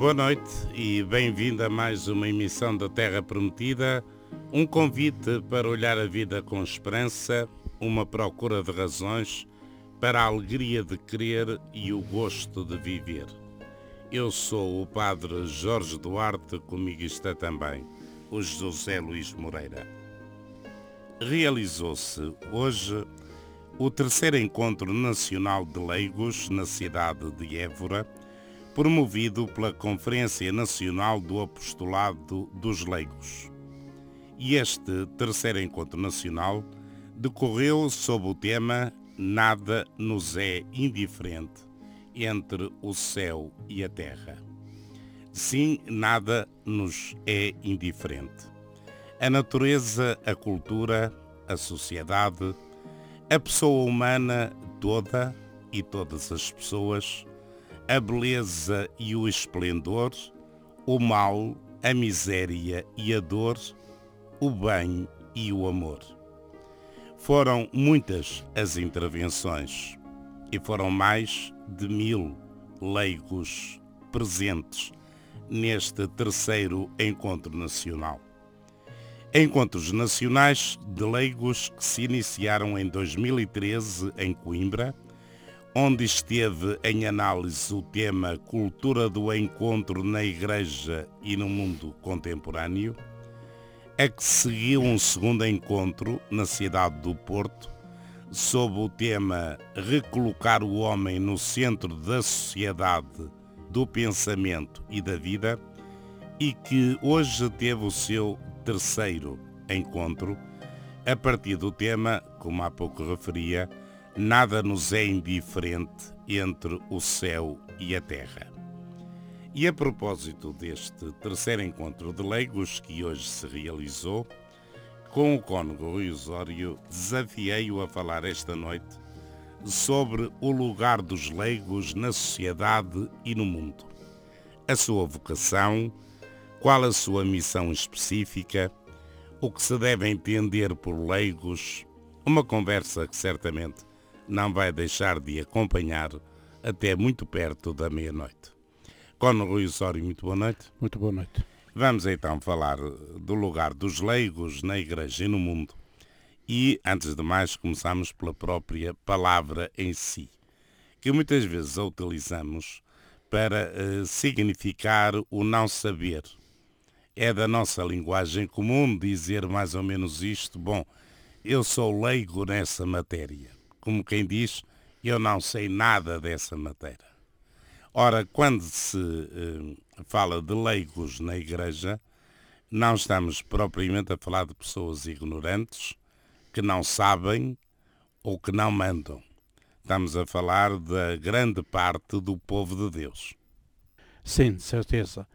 Boa noite e bem-vindo a mais uma emissão da Terra Prometida, um convite para olhar a vida com esperança, uma procura de razões para a alegria de crer e o gosto de viver. Eu sou o Padre Jorge Duarte, comigo está também o José Luís Moreira. Realizou-se hoje o terceiro encontro nacional de leigos na cidade de Évora, promovido pela Conferência Nacional do Apostolado dos Leigos. E este terceiro encontro nacional decorreu sob o tema Nada nos é indiferente entre o céu e a terra. Sim, nada nos é indiferente. A natureza, a cultura, a sociedade, a pessoa humana toda e todas as pessoas a beleza e o esplendor, o mal, a miséria e a dor, o bem e o amor. Foram muitas as intervenções e foram mais de mil leigos presentes neste terceiro encontro nacional. Encontros nacionais de leigos que se iniciaram em 2013 em Coimbra, onde esteve em análise o tema Cultura do Encontro na Igreja e no Mundo Contemporâneo, a que seguiu um segundo encontro na cidade do Porto, sob o tema Recolocar o Homem no Centro da Sociedade, do Pensamento e da Vida, e que hoje teve o seu terceiro encontro, a partir do tema, como há pouco referia, nada nos é indiferente entre o céu e a terra. E a propósito deste terceiro encontro de leigos que hoje se realizou, com o cônego Rui Osório, desafiei-o a falar esta noite sobre o lugar dos leigos na sociedade e no mundo, a sua vocação, qual a sua missão específica, o que se deve entender por leigos, uma conversa que certamente não vai deixar de acompanhar até muito perto da meia-noite. Cono Rui Osório, muito boa noite. Muito boa noite. Vamos então falar do lugar dos leigos na Igreja e no mundo. E, antes de mais, começamos pela própria palavra em si, que muitas vezes a utilizamos para uh, significar o não saber. É da nossa linguagem comum dizer mais ou menos isto, bom, eu sou leigo nessa matéria como quem diz, eu não sei nada dessa matéria. Ora, quando se eh, fala de leigos na igreja, não estamos propriamente a falar de pessoas ignorantes que não sabem ou que não mandam. Estamos a falar da grande parte do povo de Deus. Sim, de certeza.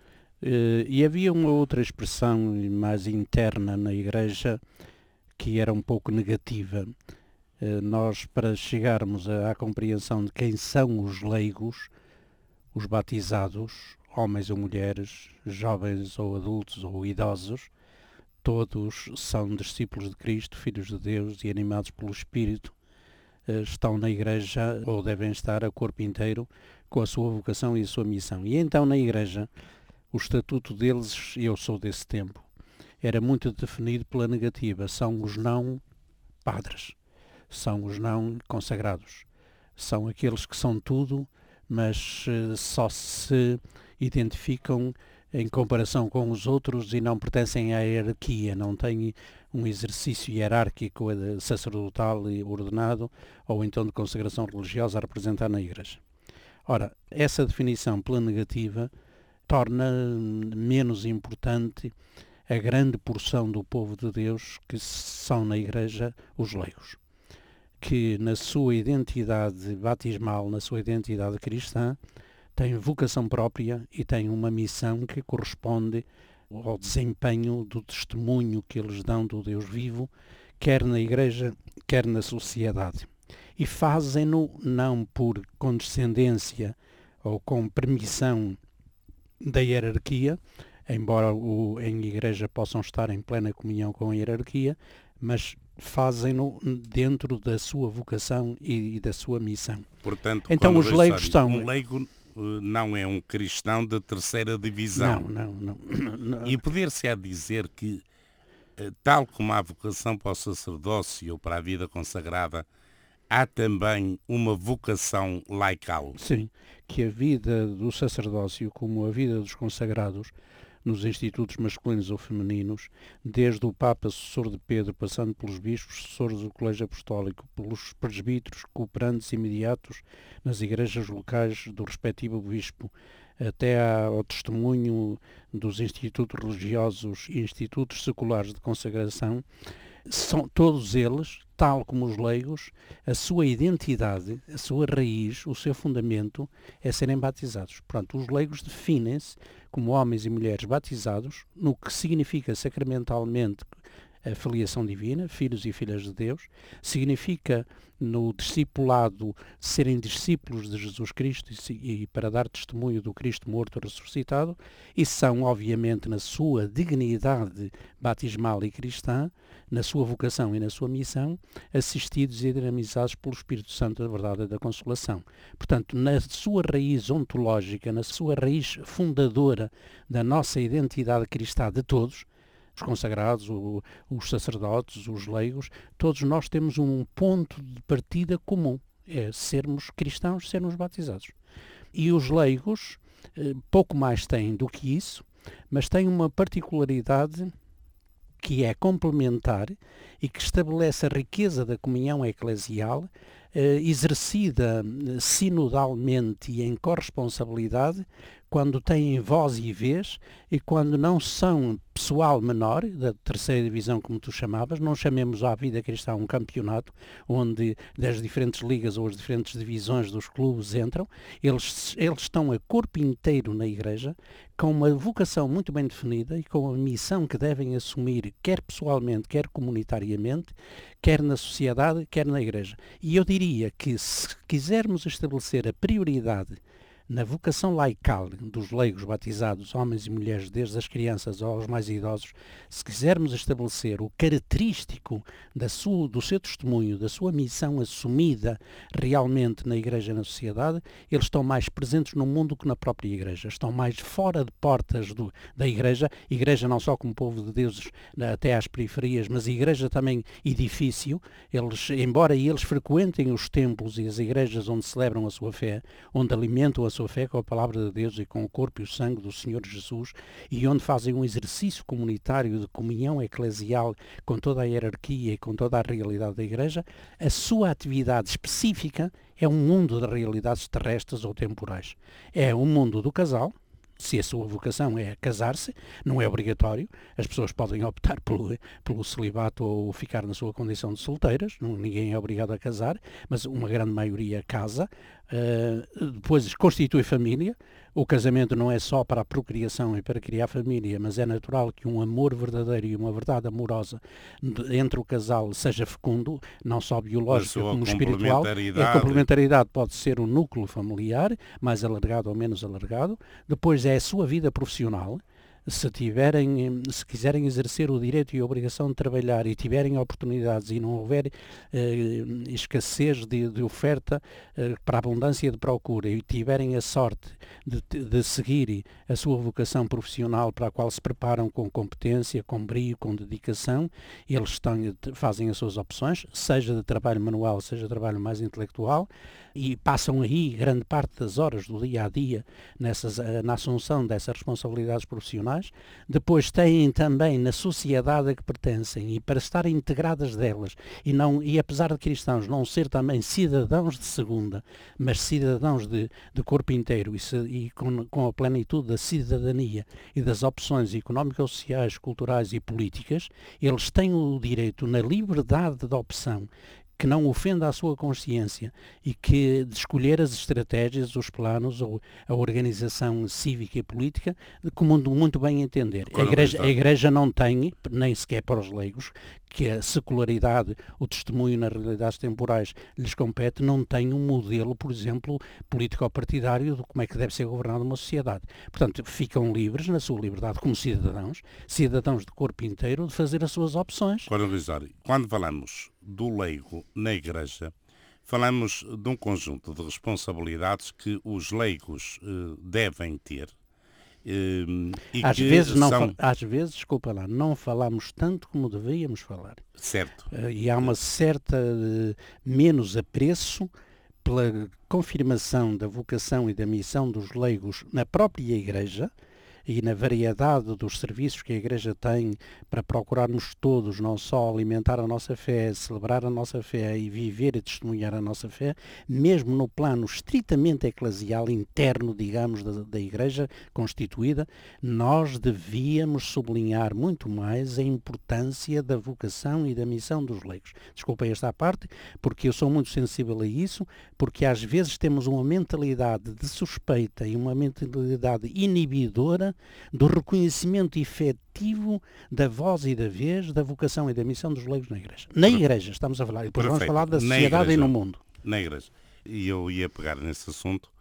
Eh, e havia uma outra expressão mais interna na igreja que era um pouco negativa, nós, para chegarmos à, compreensão de quem são os leigos, os batizados, homens ou mulheres, jovens ou adultos ou idosos, todos são discípulos de Cristo, filhos de Deus e animados pelo Espírito, eh, estão na igreja ou devem estar a corpo inteiro com a sua vocação e a sua missão. E então na igreja, o estatuto deles, eu sou desse tempo, era muito definido pela negativa, são os não padres são os não consagrados. São aqueles que são tudo, mas uh, só se identificam em comparação com os outros e não pertencem à hierarquia, não têm um exercício hierárquico sacerdotal e ordenado ou então de consagração religiosa a representar na Igreja. Ora, essa definição pela negativa torna menos importante a grande porção do povo de Deus que são na Igreja os leigos que na sua identidade batismal, na sua identidade cristã, tem vocação própria e tem uma missão que corresponde ao desempenho do testemunho que eles dão do Deus vivo, quer na igreja, quer na sociedade. E fazem-no não por condescendência ou com permissão da hierarquia, embora o, em igreja possam estar em plena comunhão com a hierarquia, mas fazem-no dentro da sua vocação e, e, da sua missão. Portanto, então os leigos estão... Um leigo eh, não é um cristão de terceira divisão. Não, não, não. E poder-se á dizer que, eh, tal como há vocação para o sacerdócio ou para a vida consagrada, há também uma vocação laical. Sim, que a vida do sacerdócio, como a vida dos consagrados, nos institutos masculinos ou femininos, desde o Papa sucessor de Pedro, passando pelos bispos sucessores do Colégio Apostólico, pelos presbíteros cooperantes imediatos nas igrejas locais do respectivo bispo, até ao testemunho dos institutos religiosos e institutos seculares de consagração, são todos eles, tal como os leigos, a sua identidade, a sua raiz, o seu fundamento é serem batizados. Portanto, os leigos definem-se como homens e mulheres batizados, no que significa sacramentalmente a filiação divina, filhos e filhas de Deus, significa no discipulado serem discípulos de Jesus Cristo e, e, para dar testemunho do Cristo morto ressuscitado, e são, obviamente, na sua dignidade batismal e cristã, na sua vocação e na sua missão, assistidos e dinamizados pelo Espírito Santo da verdade e da consolação. Portanto, na sua raiz ontológica, na sua raiz fundadora da nossa identidade cristã de todos, os consagrados, o, os sacerdotes, os leigos, todos nós temos um ponto de partida comum, é sermos cristãos, sermos batizados. E os leigos eh, pouco mais têm do que isso, mas têm uma particularidade que é complementar e que estabelece a riqueza da comunhão eclesial, eh, exercida sinodalmente e em corresponsabilidade, quando têm voz e vez e quando não são pessoal menor, da terceira divisão como tu chamavas, não chamemos à vida cristã um campeonato onde das diferentes ligas ou as diferentes divisões dos clubes entram, eles, eles estão a corpo inteiro na igreja, com uma vocação muito bem definida e com a missão que devem assumir, quer pessoalmente, quer comunitariamente, quer na sociedade, quer na igreja. E eu diria que se quisermos estabelecer a prioridade na vocação laical dos leigos batizados, homens e mulheres, desde as crianças aos mais idosos, se quisermos estabelecer o característico sua, do seu testemunho, da sua missão assumida realmente na Igreja e na sociedade, eles estão mais presentes no mundo que na própria Igreja, estão mais fora de portas do, da Igreja, Igreja não só como povo de Deus até às periferias, mas Igreja também edifício, eles, embora eles frequentem os templos e as igrejas onde celebram a sua fé, onde alimentam a sua fé com a palavra de Deus e com o corpo e o sangue do Senhor Jesus e onde fazem um exercício comunitário de comunhão eclesial com toda a hierarquia e com toda a realidade da Igreja, a sua atividade específica é um mundo de realidades terrestres ou temporais. É o mundo do casal, se a sua vocação é casar-se, não é obrigatório, as pessoas podem optar pelo, pelo celibato ou ficar na sua condição de solteiras, não, ninguém é obrigado a casar, mas uma grande maioria casa, uh, depois constitui família, o casamento não é só para a procriação e para criar família, mas é natural que um amor verdadeiro e uma verdade amorosa entre o casal seja fecundo, não só biológico como espiritual. A complementaridade pode ser o núcleo familiar, mais alargado ou menos alargado. Depois é a sua vida profissional, se tiverem, se quiserem exercer o direito e a obrigação de trabalhar e tiverem oportunidades e não houver eh, escassez de, de oferta eh, para abundância de procura e tiverem a sorte de, de seguir a sua vocação profissional para a qual se preparam com competência, com brio, com dedicação, eles estão, fazem as suas opções, seja de trabalho manual, seja de trabalho mais intelectual, e passam aí grande parte das horas do dia a dia nessas, eh, na assunção dessas responsabilidades profissionais. Depois têm também na sociedade a que pertencem e para estarem integradas delas e, não, e apesar de cristãos não ser também cidadãos de segunda, mas cidadãos de, de corpo inteiro e, se, e com, com a plenitude da cidadania e das opções económicas, sociais, culturais e políticas, eles têm o direito na liberdade de opção que não ofenda a sua consciência e que de escolher as estratégias, os planos ou a organização cívica e política como muito bem entender. A igreja, a igreja não tem, nem sequer para os leigos, que a secularidade, o testemunho nas realidades temporais lhes compete, não tem um modelo, por exemplo, político-partidário de como é que deve ser governada uma sociedade. Portanto, ficam livres, na sua liberdade como cidadãos, cidadãos de corpo inteiro, de fazer as suas opções. Quando falamos do leigo na Igreja, falamos de um conjunto de responsabilidades que os leigos uh, devem ter. Uh, às, vezes não, são... às vezes, desculpa lá, não falamos tanto como devíamos falar. Certo. Uh, e há uma certa menos apreço pela confirmação da vocação e da missão dos leigos na própria Igreja, e na variedade dos serviços que a Igreja tem para procurarmos todos não só alimentar a nossa fé, celebrar a nossa fé e viver e testemunhar a nossa fé, mesmo no plano estritamente eclesial interno, digamos, da, da Igreja constituída, nós devíamos sublinhar muito mais a importância da vocação e da missão dos leigos. Desculpem esta parte, porque eu sou muito sensível a isso, porque às vezes temos uma mentalidade de suspeita e uma mentalidade inibidora do reconhecimento efetivo da voz e da vez, da vocação e da missão dos leigos na Igreja. Na Igreja, estamos a falar, e depois Perfeito. vamos falar da sociedade e no mundo. Na Igreja. E eu ia pegar nesse assunto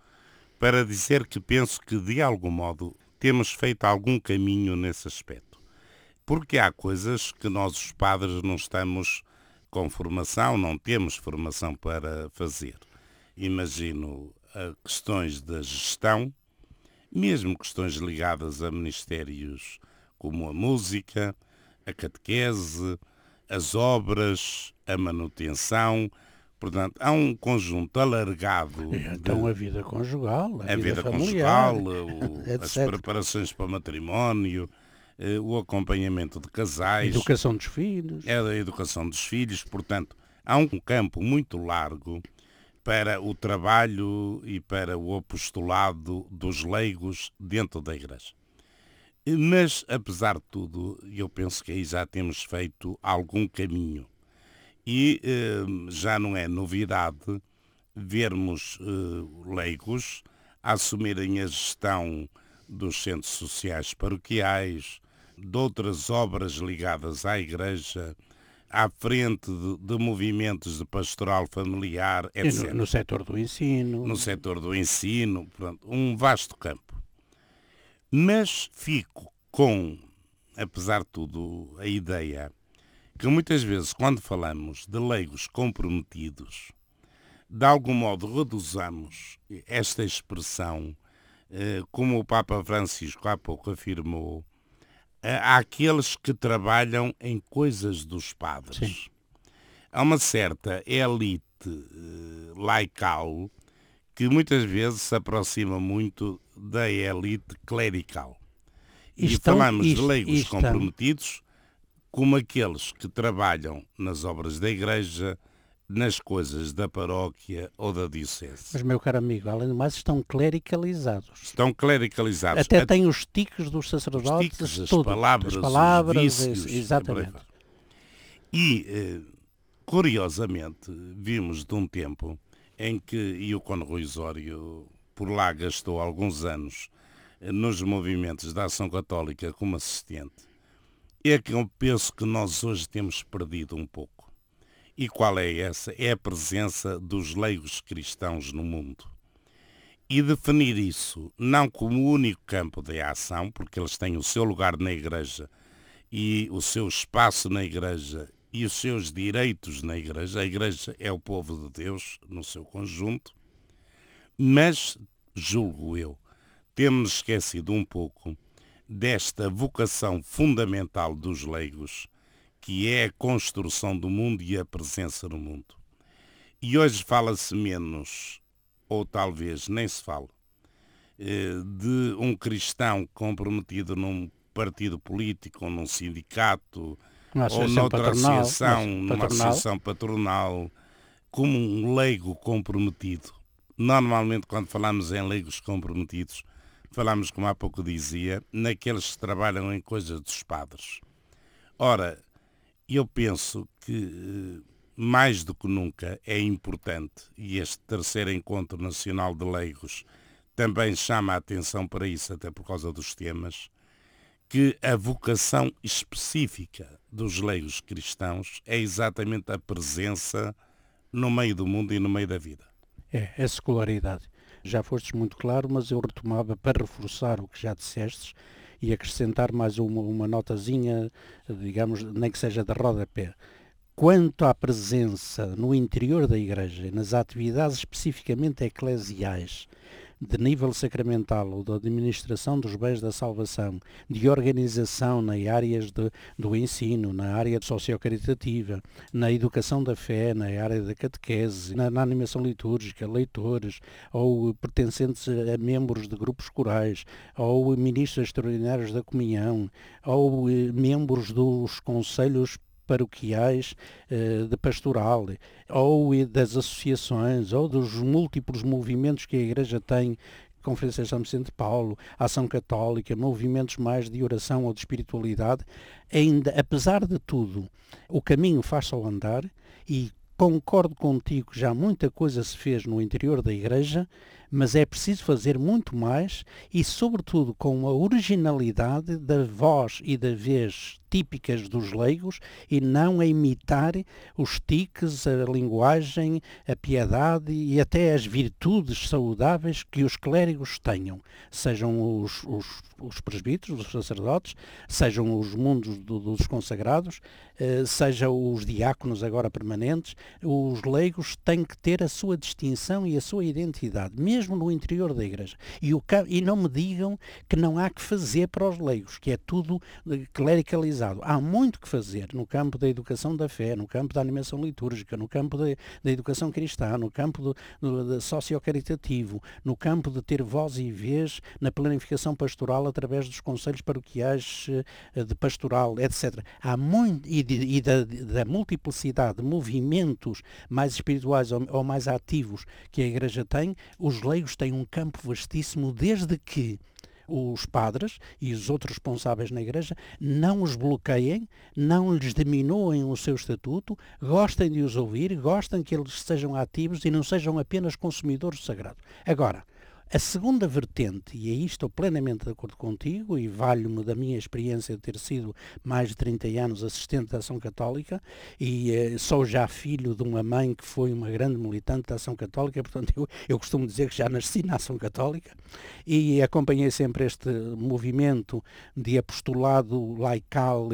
para dizer que penso que, de algum modo, temos feito algum caminho nesse aspecto. Porque há coisas que nós, os padres, não estamos com formação, não temos formação para fazer. Imagino questões da gestão, mesmo questões ligadas a ministérios como a música, a catequese, as obras, a manutenção. Portanto, há um conjunto alargado. Então de, a vida conjugal, a, a vida, vida familiar, conjugal, o, as preparações para o matrimónio, eh, o acompanhamento de casais. A educação dos filhos. É a educação dos filhos. Portanto, há um campo muito largo para o trabalho e para o apostolado dos leigos dentro da Igreja. Mas, apesar de tudo, eu penso que aí já temos feito algum caminho. E eh, já não é novidade vermos eh, leigos assumirem a gestão dos centros sociais paroquiais, de outras obras ligadas à Igreja, à frente de, de, movimentos de pastoral familiar, etc. No, no setor do ensino. No setor do ensino, pronto, um vasto campo. Mas fico com, apesar de tudo, a ideia que muitas vezes, quando falamos de leigos comprometidos, de algum modo reduzamos esta expressão, eh, como o Papa Francisco há pouco afirmou, àqueles que trabalham em coisas dos padres. Sim. Há uma certa elite uh, laical que muitas vezes se aproxima muito da elite clerical. E, falamos de leigos estão. comprometidos como aqueles que trabalham nas obras da igreja, nas coisas da paróquia ou da diocese. Mas, meu caro amigo, além do mais, estão clericalizados. Estão clericalizados. Até têm os tiques dos sacerdotes, os tiques, tudo. As palavras, as palavras os vícios, exatamente. E, eh, curiosamente, vimos de um tempo em que Iocone Ruizório, por lá gastou alguns anos eh, nos movimentos da ação católica como assistente, é que eu penso que nós hoje temos perdido um pouco e qual é essa? É a presença dos leigos cristãos no mundo. E definir isso não como o único campo de ação, porque eles têm o seu lugar na Igreja e o seu espaço na Igreja e os seus direitos na Igreja. A Igreja é o povo de Deus no seu conjunto, mas, julgo eu, temos esquecido um pouco desta vocação fundamental dos leigos que é a construção do mundo e a presença no mundo. E hoje fala-se menos, ou talvez nem se fala, eh, de um cristão comprometido num partido político ou num sindicato ou noutra patronal, associação, numa associação patronal, como um leigo comprometido. Normalmente, quando falamos em leigos comprometidos, falamos, como há pouco dizia, naqueles que trabalham em coisas dos padres. Ora, eu penso que eh, mais do que nunca é importante, e este terceiro encontro nacional de leigos também chama a atenção para isso, até por causa dos temas, que a vocação específica dos leigos cristãos é exatamente a presença no meio do mundo e no meio da vida. É, a secularidade. Já fostes muito claro, mas eu retomava para reforçar o que já dissestes, e acrescentar mais uma, uma notazinha, digamos, nem que seja de rodapé. Quanto à presença no interior da Igreja, nas atividades especificamente eclesiais, de nível sacramental ou da administração dos bens da salvação, de organização nas áreas de, do ensino, na área sociocaritativa, na educação da fé, na área da catequese, na, na animação litúrgica, leitores, ou pertencentes a membros de grupos corais, ou ministros extraordinários da comunhão, ou eh, membros dos conselhos paroquiais eh, de pastoral, ou das associações, ou dos múltiplos movimentos que a Igreja tem Conferência de São Vicente de Paulo, Ação Católica, movimentos mais de oração ou de espiritualidade, ainda, apesar de tudo, o caminho faz-se ao andar e concordo contigo que já muita coisa se fez no interior da Igreja, mas é preciso fazer muito mais e, sobretudo, com a originalidade da voz e da vez típicas dos leigos e não a imitar os tiques, a linguagem, a piedade e até as virtudes saudáveis que os clérigos tenham, sejam os, os, os presbíteros, os sacerdotes, sejam os mundos do, dos consagrados, eh, sejam os diáconos agora permanentes, os leigos têm que ter a sua distinção e a sua identidade, mesmo no interior da igreja. E, o, e não me digam que não há que fazer para os leigos, que é tudo eh, clericalizado Há muito que fazer no campo da educação da fé, no campo da animação litúrgica, no campo de, da educação cristã, no campo do, do, do sociocaritativo, no campo de ter voz e vez na planificação pastoral através dos conselhos paroquiais eh, de pastoral, etc. Há muito, e, de, e da, da, multiplicidade de movimentos mais espirituais ou, ou mais ativos que a Igreja tem, os leigos têm um campo vastíssimo desde que os padres e os outros responsáveis na Igreja não os bloqueiem, não lhes diminuem o seu estatuto, gostem de os ouvir, gostem que eles sejam ativos e não sejam apenas consumidores do sagrado. Agora, a segunda vertente, e aí estou plenamente de acordo contigo, e valho-me da minha experiência de ter sido mais de 30 anos assistente da Ação Católica, e eh, sou já filho de uma mãe que foi uma grande militante da Ação Católica, portanto eu, eu costumo dizer que já nasci na Ação Católica, e acompanhei sempre este movimento de apostolado laical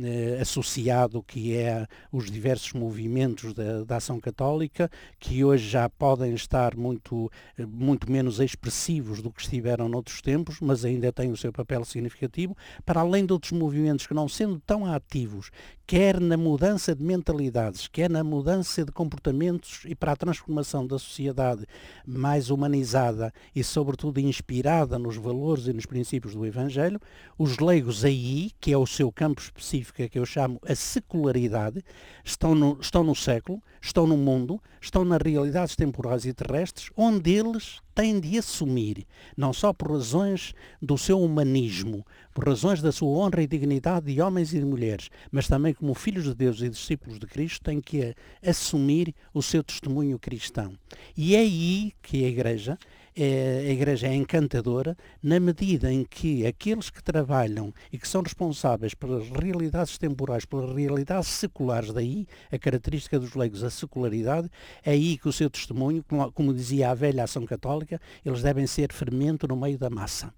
eh, associado que é os diversos movimentos da, da Ação Católica, que hoje já podem estar muito, eh, muito menos expressivos do que estiveram noutros tempos, mas ainda têm o seu papel significativo, para além de outros movimentos que não sendo tão ativos, quer na mudança de mentalidades, quer na mudança de comportamentos e para a transformação da sociedade mais humanizada e sobretudo inspirada nos valores e nos princípios do Evangelho, os leigos aí, que é o seu campo específico, que eu chamo a secularidade, estão no, estão no século, estão no mundo, estão nas realidades temporais e terrestres, onde eles têm de assumir, não só por razões do seu humanismo, por razões da sua honra e dignidade de homens e de mulheres, mas também como filhos de Deus e discípulos de Cristo, têm que assumir o seu testemunho cristão. E é aí que a Igreja é, a Igreja é encantadora na medida em que aqueles que trabalham e que são responsáveis pelas realidades temporais, pelas realidades seculares, daí a característica dos leigos, a secularidade, é aí que o seu testemunho, como, como dizia a velha ação católica, eles devem ser fermento no meio da massa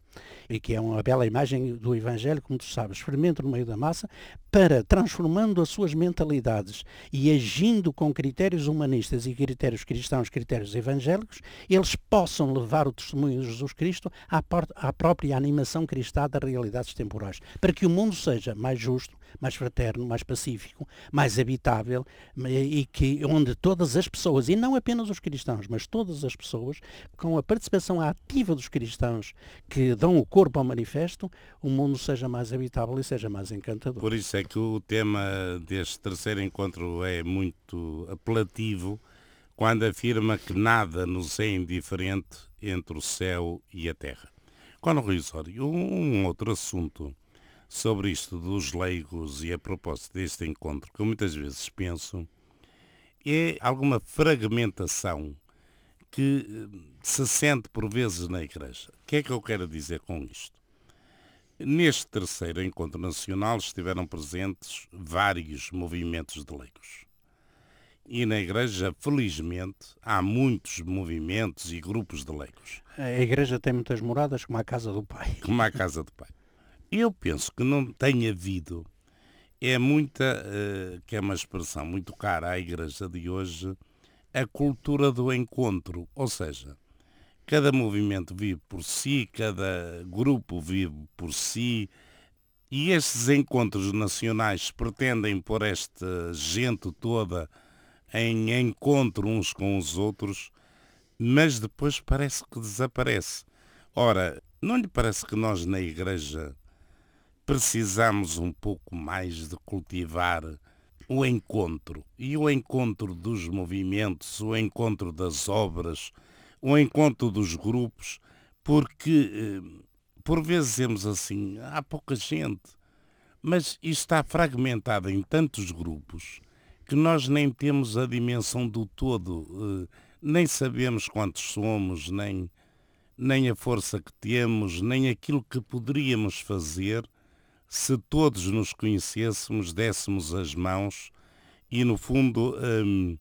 e que é uma bela imagem do Evangelho, como tu sabes, fermento no meio da massa, para, transformando as suas mentalidades e agindo com critérios humanistas e critérios cristãos, critérios evangélicos, eles possam levar o testemunho de Jesus Cristo à, à própria animação cristã das realidades temporais, para que o mundo seja mais justo, mais fraterno, mais pacífico, mais habitável e que onde todas as pessoas, e não apenas os cristãos, mas todas as pessoas, com a participação ativa dos cristãos que dão o corpo ao manifesto, o mundo seja mais habitável e seja mais encantador. Por isso é que o tema deste terceiro encontro é muito apelativo quando afirma que nada nos é indiferente entre o céu e a terra. Quando Risório, um outro assunto sobre isto dos leigos e a propósito deste encontro, que eu muitas vezes penso, é alguma fragmentação que eh, se sente por vezes na Igreja. O que é que eu quero dizer com isto? Neste terceiro encontro nacional estiveram presentes vários movimentos de leigos. E na Igreja, felizmente, há muitos movimentos e grupos de leigos. A Igreja tem muitas moradas, como a Casa do Pai. Como a Casa do Pai. Eu penso que não tem havido é muita, que é uma expressão muito cara à igreja de hoje, a cultura do encontro, ou seja, cada movimento vive por si, cada grupo vive por si, e estes encontros nacionais pretendem pôr esta gente toda em encontro uns com os outros, mas depois parece que desaparece. Ora, não lhe parece que nós na Igreja precisamos um pouco mais de cultivar o encontro. E o encontro dos movimentos, o encontro das obras, o encontro dos grupos, porque eh, por vezes dizemos assim, há pouca gente, mas está fragmentado em tantos grupos que nós nem temos a dimensão do todo, eh, nem sabemos quantos somos, nem, nem a força que temos, nem aquilo que poderíamos fazer se todos nos conhecêssemos, dessemos as mãos e, no fundo, hum,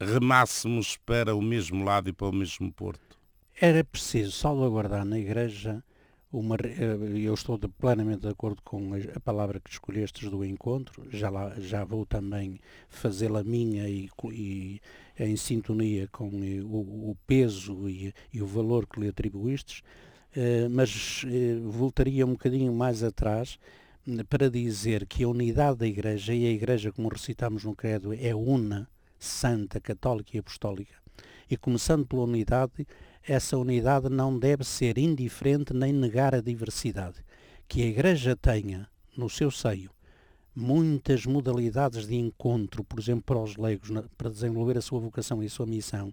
remássemos para o mesmo lado e para o mesmo porto. Era preciso salvaguardar na Igreja uma, eh, eu estou de, plenamente de acordo com a, palavra que escolhestes do encontro, já, lá, já vou também fazê-la minha e, e, em sintonia com eh, o, o peso e, e, o valor que lhe atribuístes, mas eh, voltaria um bocadinho mais atrás hum, para dizer que a unidade da Igreja, e a Igreja, como recitamos no Credo, é una, santa, católica e apostólica, e começando pela unidade, essa unidade não deve ser indiferente nem negar a diversidade. Que a Igreja tenha no seu seio muitas modalidades de encontro, por exemplo, para os leigos, para desenvolver a sua vocação e a sua missão,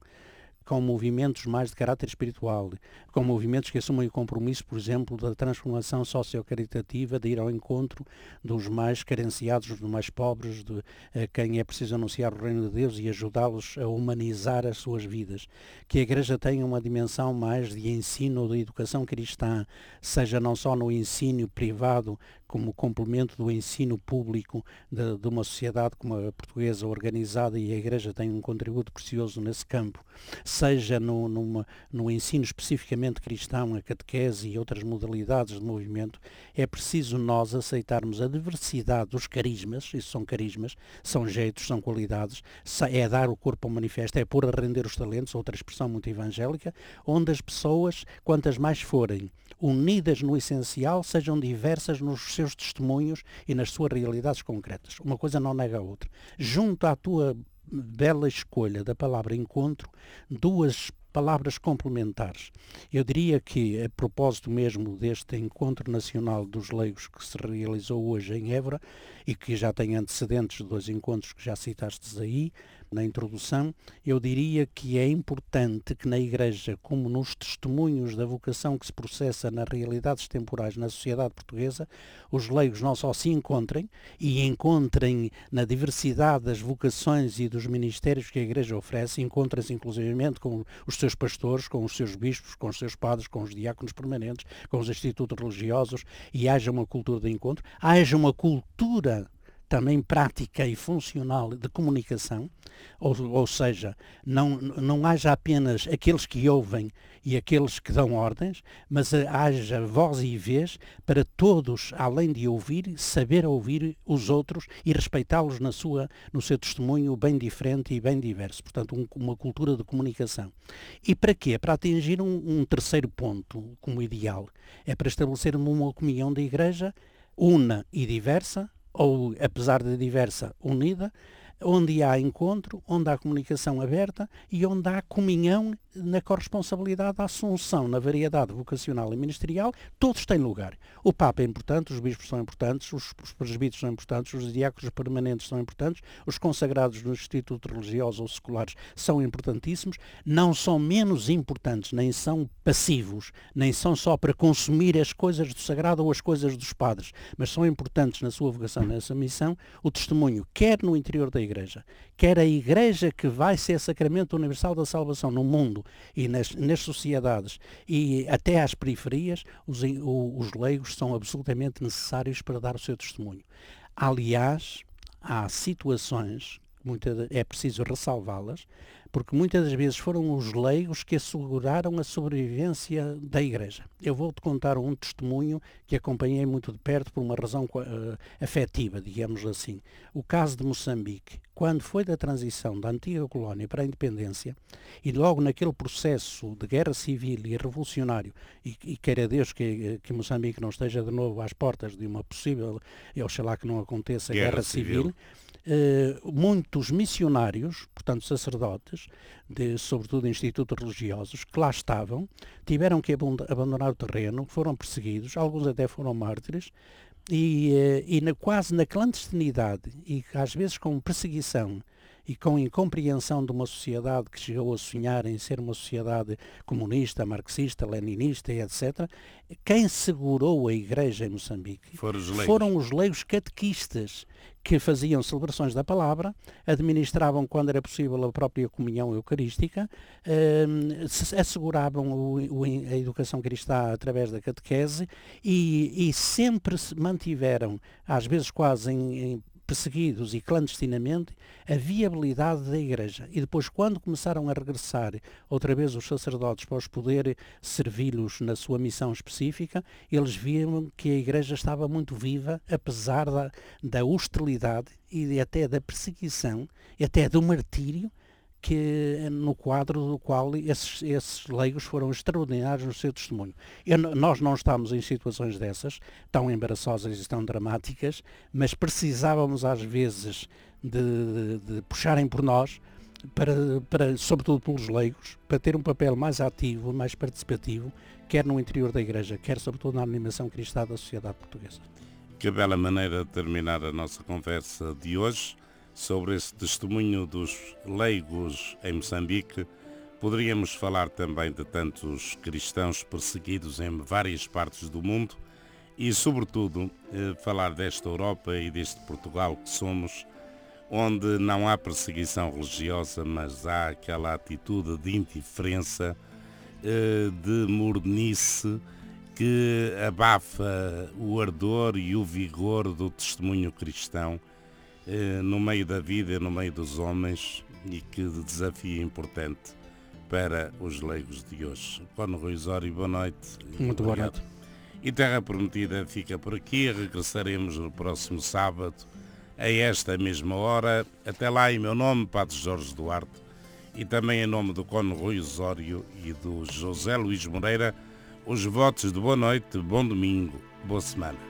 com movimentos mais de caráter espiritual, com movimentos que assumem o compromisso, por exemplo, da transformação sociocaritativa, de ir ao encontro dos mais carenciados, dos mais pobres, de a quem é preciso anunciar o reino de Deus e ajudá-los a humanizar as suas vidas. Que a Igreja tenha uma dimensão mais de ensino de educação cristã, seja não só no ensino privado, como complemento do ensino público de, de, uma sociedade como a portuguesa organizada e a Igreja tem um contributo precioso nesse campo, seja no, numa, no ensino especificamente cristão, a catequese e outras modalidades de movimento, é preciso nós aceitarmos a diversidade dos carismas, isso são carismas, são jeitos, são qualidades, é dar o corpo ao manifesto, é pôr a render os talentos, outra expressão muito evangélica, onde as pessoas, quantas mais forem unidas no essencial, sejam diversas nos seus testemunhos e nas suas realidades concretas. Uma coisa não nega a outra. Junto à tua bela escolha da palavra encontro, duas palavras complementares. Eu diria que, a propósito mesmo deste Encontro Nacional dos Leigos que se realizou hoje em Évora e que já tem antecedentes de dois encontros que já citastes aí, na introdução, eu diria que é importante que na Igreja, como nos testemunhos da vocação que se processa nas realidades temporais na sociedade portuguesa, os leigos não só se encontrem e encontrem na diversidade das vocações e dos ministérios que a Igreja oferece, encontrem-se inclusivamente com os seus pastores, com os seus bispos, com os seus padres, com os diáconos permanentes, com os institutos religiosos e haja uma cultura de encontro, haja uma cultura também prática e funcional de comunicação, ou, ou seja, não, não haja apenas aqueles que ouvem e aqueles que dão ordens, mas haja voz e vez para todos, além de ouvir, saber ouvir os outros e respeitá-los na sua, no seu testemunho bem diferente e bem diverso. Portanto, um, uma cultura de comunicação. E para quê? Para atingir um, um terceiro ponto como ideal. É para estabelecer uma comunhão da Igreja una e diversa, ou apesar de diversa, unida, onde há encontro, onde há comunicação aberta e onde há comunhão na corresponsabilidade da assunção, na variedade vocacional e ministerial, todos têm lugar. O Papa é importante, os bispos são importantes, os, os presbíteros são importantes, os diáconos permanentes são importantes, os consagrados nos institutos religiosos ou seculares são importantíssimos, não são menos importantes, nem são passivos, nem são só para consumir as coisas do sagrado ou as coisas dos padres, mas são importantes na sua vocação, nessa missão, o testemunho, quer no interior da Igreja, quer a Igreja que vai ser sacramento universal da salvação no mundo e nas, nas sociedades e até às periferias, os, os leigos são absolutamente necessários para dar o seu testemunho. Aliás, há situações, muita, é preciso ressalvá-las, porque muitas das vezes foram os leigos que asseguraram a sobrevivência da Igreja. Eu vou-te contar um testemunho que acompanhei muito de perto por uma razão uh, afetiva, digamos assim. O caso de Moçambique, quando foi da transição da antiga colónia para a independência, e logo naquele processo de guerra civil e revolucionário, e, e queira Deus que, que Moçambique não esteja de novo às portas de uma possível, e oxalá que não aconteça, guerra, guerra civil, civil eh, muitos missionários, portanto sacerdotes, de, sobretudo institutos religiosos, que lá estavam, tiveram que abandonar o terreno, foram perseguidos, alguns até foram mártires, e, eh, e na, quase na clandestinidade, e às vezes com perseguição e com incompreensão de uma sociedade que chegou a sonhar em ser uma sociedade comunista, marxista, leninista e etc., quem segurou a igreja em Moçambique foram os leigos, foram os leigos catequistas que faziam celebrações da palavra, administravam quando era possível a própria comunhão eucarística, eh, asseguravam o, o, a educação cristã através da catequese e, e sempre se mantiveram, às vezes quase em, em perseguidos e clandestinamente, a viabilidade da Igreja. E depois, quando começaram a regressar outra vez os sacerdotes para os poder servi-los na sua missão específica, eles viam que a Igreja estava muito viva, apesar da, da hostilidade e até da perseguição, e até do martírio que no quadro do qual esses, esses leigos foram extraordinários no seu testemunho. Eu, nós não estamos em situações dessas, tão embaraçosas e tão dramáticas, mas precisávamos às vezes de, de, de puxarem por nós, para, para, sobretudo pelos leigos, para ter um papel mais ativo, mais participativo, quer no interior da Igreja, quer sobretudo na animação cristã da sociedade portuguesa. Que bela maneira de terminar a nossa conversa de hoje sobre esse testemunho dos leigos em Moçambique, poderíamos falar também de tantos cristãos perseguidos em várias partes do mundo e, sobretudo, eh, falar desta Europa e deste Portugal que somos, onde não há perseguição religiosa, mas há aquela atitude de indiferença, eh, de mornice, que abafa o ardor e o vigor do testemunho cristão no meio da vida e no meio dos homens e que desafio importante para os leigos de hoje. Cono Ruizório, boa noite. Muito boa noite. E Terra Prometida fica por aqui. Regressaremos no próximo sábado a esta mesma hora. Até lá, em meu nome, Padre Jorge Duarte, e também em nome do Cono Rui Osório e do José Luís Moreira, os votos de boa noite, bom domingo, boa semana.